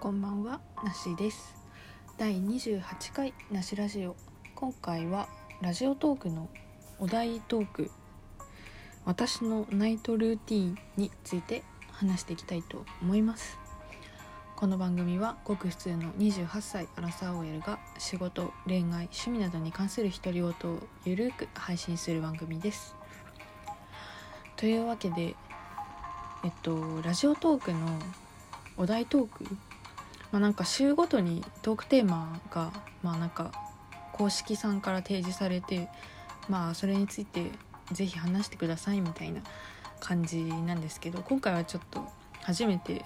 こんばんは、なしです。第28回なしラジオ。今回はラジオトークのお題トーク、私のナイトルーティンについて話していきたいと思います。この番組はごく普通の28歳アラサー OL が仕事、恋愛、趣味などに関する独り言をゆるく配信する番組です。というわけで、えっと、ラジオトークのお題トークまあ、なんか週ごとにトークテーマがまあなんか公式さんから提示されてまあそれについてぜひ話してくださいみたいな感じなんですけど今回はちょっと初めて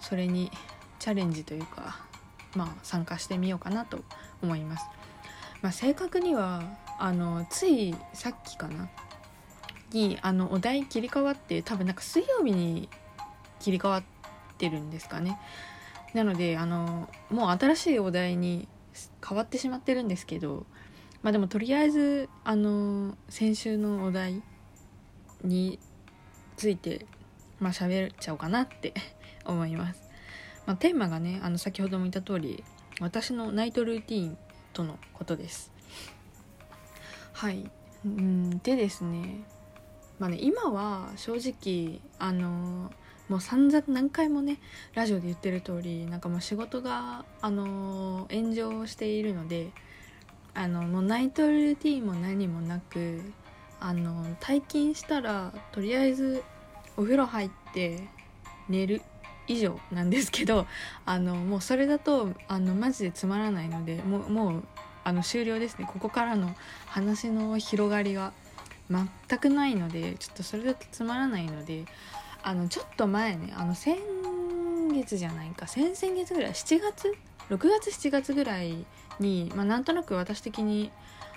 それにチャレンジというかまあ参加してみようかなと思います。まあ、正確にはあのついさっきかなにあのお題切り替わって多分なんか水曜日に切り替わってるんですかね。なのであのもう新しいお題に変わってしまってるんですけどまあでもとりあえずあの先週のお題についてまあ喋っちゃおうかなって 思います、まあ、テーマがねあの先ほども言った通り私のナイトルーティンとのことです。はい。うんでですね。まあね今は正直あのもう散々何回もねラジオで言ってる通りなんかもう仕事が、あの炎上しているのであのもうナイトルーティンも何もなくあの退勤したらとりあえずお風呂入って寝る以上なんですけどあのもうそれだとあのマジでつまらないのでもうもうあの終了ですね。ここからの話の広がりが全くないのでちょっとそれだとつまらないのであのちょっと前ねあの先月じゃないか先々月ぐらい7月6月7月ぐらいに、まあ、なんとなく私的に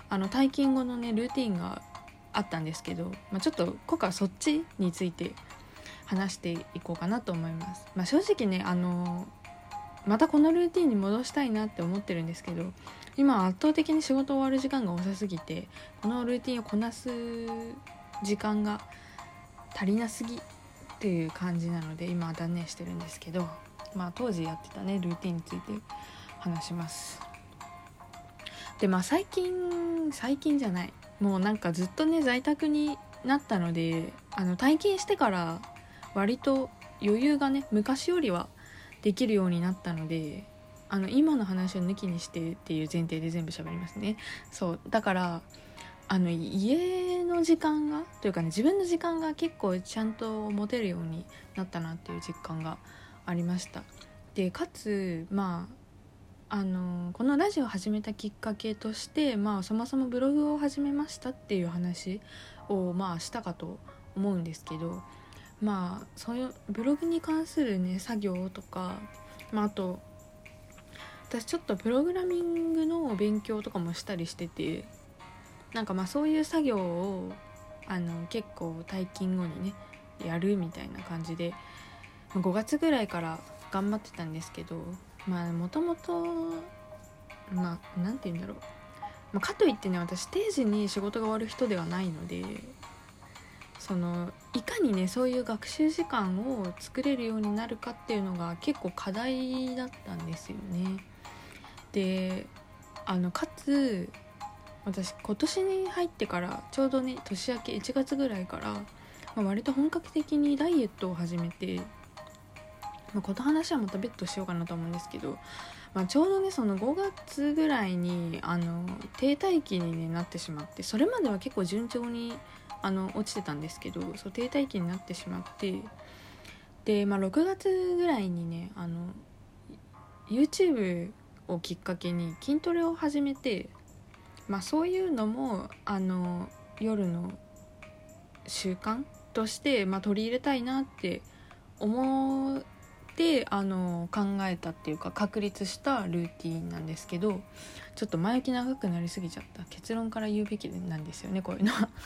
あの退勤後のねルーティンがあったんですけど、まあ、ちょっと今回はそっちについて話していこうかなと思います、まあ、正直ねあのまたこのルーティンに戻したいなって思ってるんですけど今圧倒的に仕事終わる時間が遅すぎてこのルーティンをこなす時間が足りなすぎっていう感じなので今は断念してるんですけどまあ当時やってたねルーティンについて話します。でまあ最近最近じゃない。もうなんかずっとね在宅になったのであの退勤してから割と余裕がね昔よりはできるようになったのであの今の話を抜きにしてっていう前提で全部喋りますね。そうだからあの家の時間がというかね自分の時間が結構ちゃんと持てるようになったなっていう実感がありました。でかつまああのこのラジオを始めたきっかけとしてまあそもそもブログを始めましたっていう話をまあしたかと思うんですけどまあそういうブログに関するね作業とかまああと私ちょっとプログラミングの勉強とかもしたりしててなんかまあそういう作業をあの結構退勤後にねやるみたいな感じで5月ぐらいから頑張ってたんですけどまあもともとまあなんて言うんだろう、まあ、かといってね私定時に仕事が終わる人ではないのでそのいかにねそういう学習時間を作れるようになるかっていうのが結構課題だったんですよね。であのかつ私今年に入ってからちょうどね年明け1月ぐらいから、まあ、割と本格的にダイエットを始めて、まあ、この話はまた別途しようかなと思うんですけど、まあ、ちょうどねその5月ぐらいにあの停滞期に、ね、なってしまってそれまでは結構順調にあの落ちてたんですけどそう停滞期になってしまってで、まあ、6月ぐらいにねあの YouTube をきっかけに筋トレを始めてまあそういうのもあの夜の習慣として、まあ、取り入れたいなって思ってあの考えたっていうか確立したルーティンなんですけどちょっと前置き長くなりすぎちゃった結論から言うべきなんですよねこういうのは。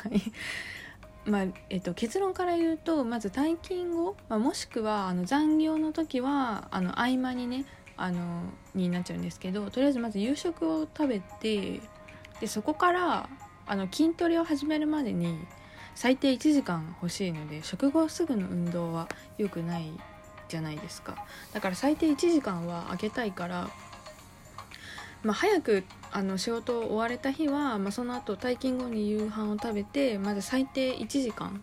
まあえっと、結論から言うとまず退勤後、まあ、もしくはあの残業の時はあの合間にねあのになっちゃうんですけどとりあえずまず夕食を食べてでそこからあの筋トレを始めるまでに最低1時間欲しいので食後すぐの運動は良くないじゃないですか。だから最低1時間は空けたいからまあ、早くあの仕事を終われた日は、まあ、その後退勤後に夕飯を食べてまず最低1時間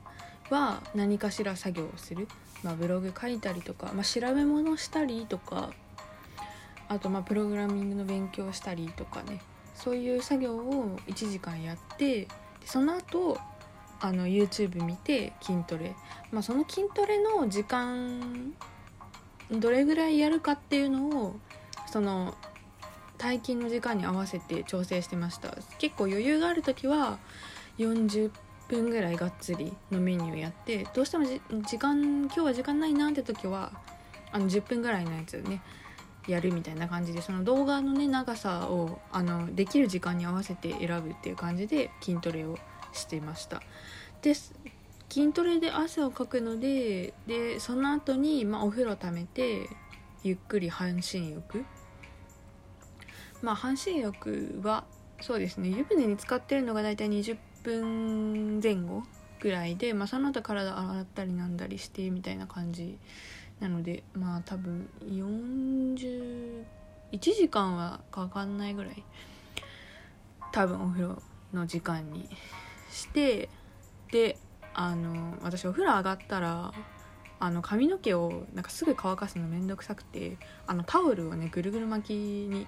は何かしら作業をする、まあ、ブログ書いたりとか、まあ、調べ物したりとかあとまあプログラミングの勉強したりとかね。そういう作業を1時間やってその後あの YouTube 見て筋トレ、まあ、その筋トレの時間どれぐらいやるかっていうのをその退勤の時間に合わせて調整してました。結構余裕がある時は40分ぐらいがっつりのメニューやってどうしても時間今日は時間ないなって時はあの10分ぐらいのやつね。やるみたいな感じでその動画のね長さをあのできる時間に合わせて選ぶっていう感じで筋トレをしていました。で筋トレで汗をかくのででその後にまあ、お風呂ためてゆっくり半身浴。まあ半身浴はそうですね湯船に浸かってるのが大体20分前後ぐらいで、まあ、その後体洗ったりなんだりしてみたいな感じなのでまあ多分41時間はかかんないぐらい多分お風呂の時間にしてであの私お風呂上がったらあの髪の毛をなんかすぐ乾かすのめんどくさくてあのタオルをねぐるぐる巻きに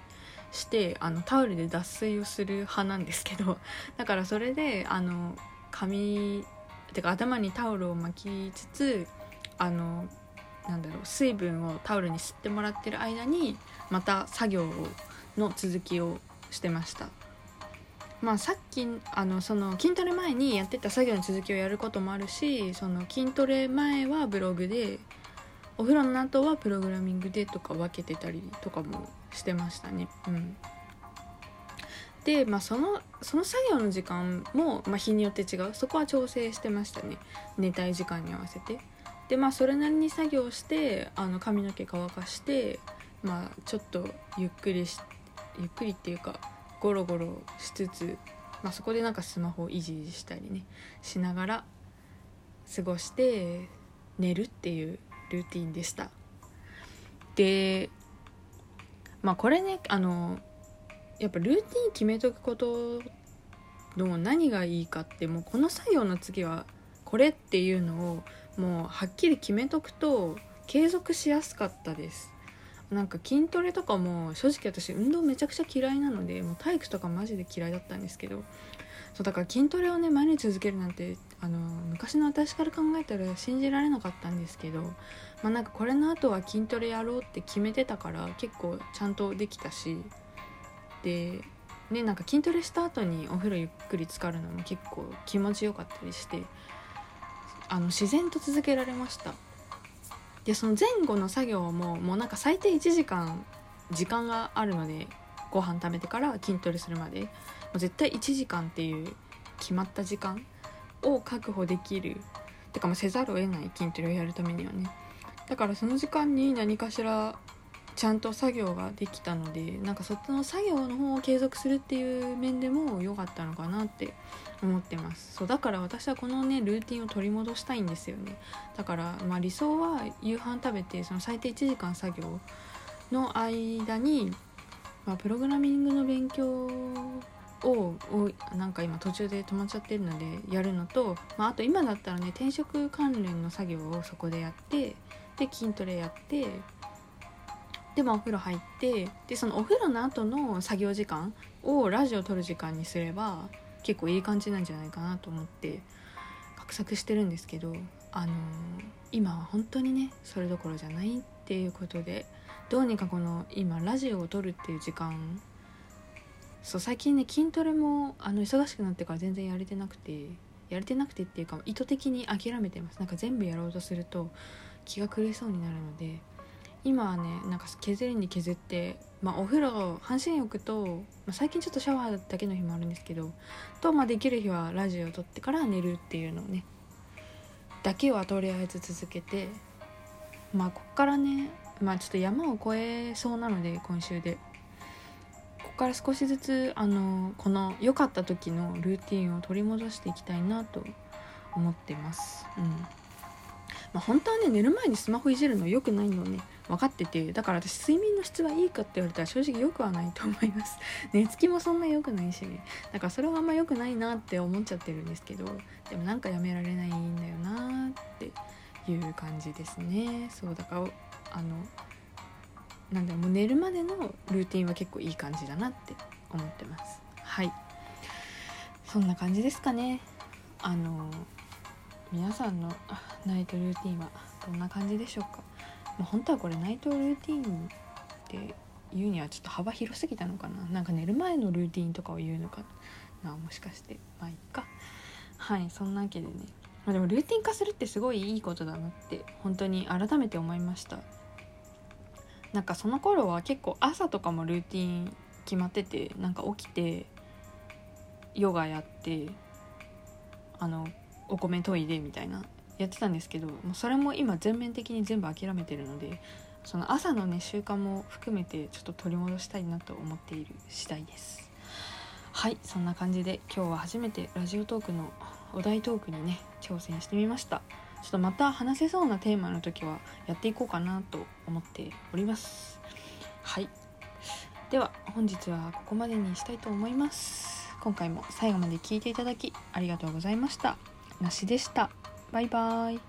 してあのタオルで脱水をする派なんですけど だからそれであの髪てか頭にタオルを巻きつつあのなんだろう水分をタオルに吸ってもらってる間にまた作業の続きをしてました。まあさっきあのその筋トレ前にやってた作業の続きをやることもあるしその筋トレ前はブログでお風呂の後はプログラミングでとか分けてたりとかもしてましたね。うん。でまあそのその作業の時間も、まあ、日によって違う。そこは調整してましたね。寝たい時間に合わせて。でまあそれなりに作業してあの髪の毛乾かしてまあちょっとゆっくりしゆっくりっていうかゴロゴロしつつ、まあ、そこでなんかスマホをいじいじしたりねしながら過ごして寝るっていうルーティンでした。でまあこれねあのやっぱルーティン決めとくことの何がいいかってもうこの作業の次はこれっていうのをもうはっきり決めとくと継続しやすかったです。なんか筋トレとかも正直私運動めちゃくちゃ嫌いなのでもう体育とかマジで嫌いだったんですけどそうだから筋トレをね毎日続けるなんてあの昔の私から考えたら信じられなかったんですけどまあなんかこれの後は筋トレやろうって決めてたから結構ちゃんとできたしでねなんか筋トレした後にお風呂ゆっくり浸かるのも結構気持ちよかったりしてあの自然と続けられました。でその前後の作業ももうなんか最低1時間時間があるのでご飯食べてから筋トレするまで。もう絶対1時間っていう決まった時間を確保できる。てかもうせざるを得ない筋トレをやるためにはね。だからその時間に何かしらちゃんと作業ができたのでなんかそっちの作業の方を継続するっていう面でも良かったのかなって思ってます。そうだから私はこのねルーティンを取り戻したいんですよね。だからまあ理想は夕飯食べてその最低1時間作業の間にまあ、プログラミングの勉強をなんか今途中で止まっちゃってるのでやるのと、まあ、あと今だったらね転職関連の作業をそこでやってで筋トレやってでもお風呂入ってでそのお風呂の後の作業時間をラジオ撮る時間にすれば結構いい感じなんじゃないかなと思って画策してるんですけどあのー、今は本当にねそれどころじゃないっていうことでどうにかこの今ラジオを撮るっていう時間そう最近ね筋トレもあの忙しくなってから全然やれてなくてやれてなくてっていうか意図的に諦めてます。なんか全部やろうとすると気が狂いそうになるので今はねなんか削りに削ってまあお風呂半身浴と、まあ、最近ちょっとシャワーだけの日もあるんですけどと、まあ、できる日はラジオを撮ってから寝るっていうのをねだけはとりあえず続けてまあこっからねまあちょっと山を越えそうなので今週で。ここから少しずつあのこの良かった時のルーティンを取り戻していきたいなと思ってます。うん。まあ、本当はね寝る前にスマホいじるの良くないのね。分かっててだから私睡眠の質はいいかって言われたら正直良くはないと思います。寝つきもそんな良くないしねだからそれはあんま良くないなって思っちゃってるんですけどでもなんかやめられないんだよなっていう感じですね。そうだからあのなんだろうもう寝るまでのルーティンは結構いい感じだなって思ってます。はい。そんな感じですかね。あの皆さんのナイトルーティンはどんな感じでしょうか、まあ、本当はこれナイトルーティンって言うにはちょっと幅広すぎたのかな。なんか寝る前のルーティンとかを言うのかな。もしかして。まあいっか。はいそんなわけでね、まあ、でもルーティン化するってすごいいいことだなって本当に改めて思いました。なんかその頃は結構朝とかもルーティン決まっててなんか起きてヨガやってあのお米研いでみたいな。やってたんですけどもうそれも今全面的に全部諦めてるのでその朝のね習慣も含めてちょっと取り戻したいなと思っている次第です。はいそんな感じで今日は初めてラジオトークのお題トークにね挑戦してみました。ちょっとまた話せそうなテーマの時はやっていこうかなと思っております。はい。では本日はここまでにしたいと思います。今回も最後まで聞いていただきありがとうございました。なしでした。バイバイ。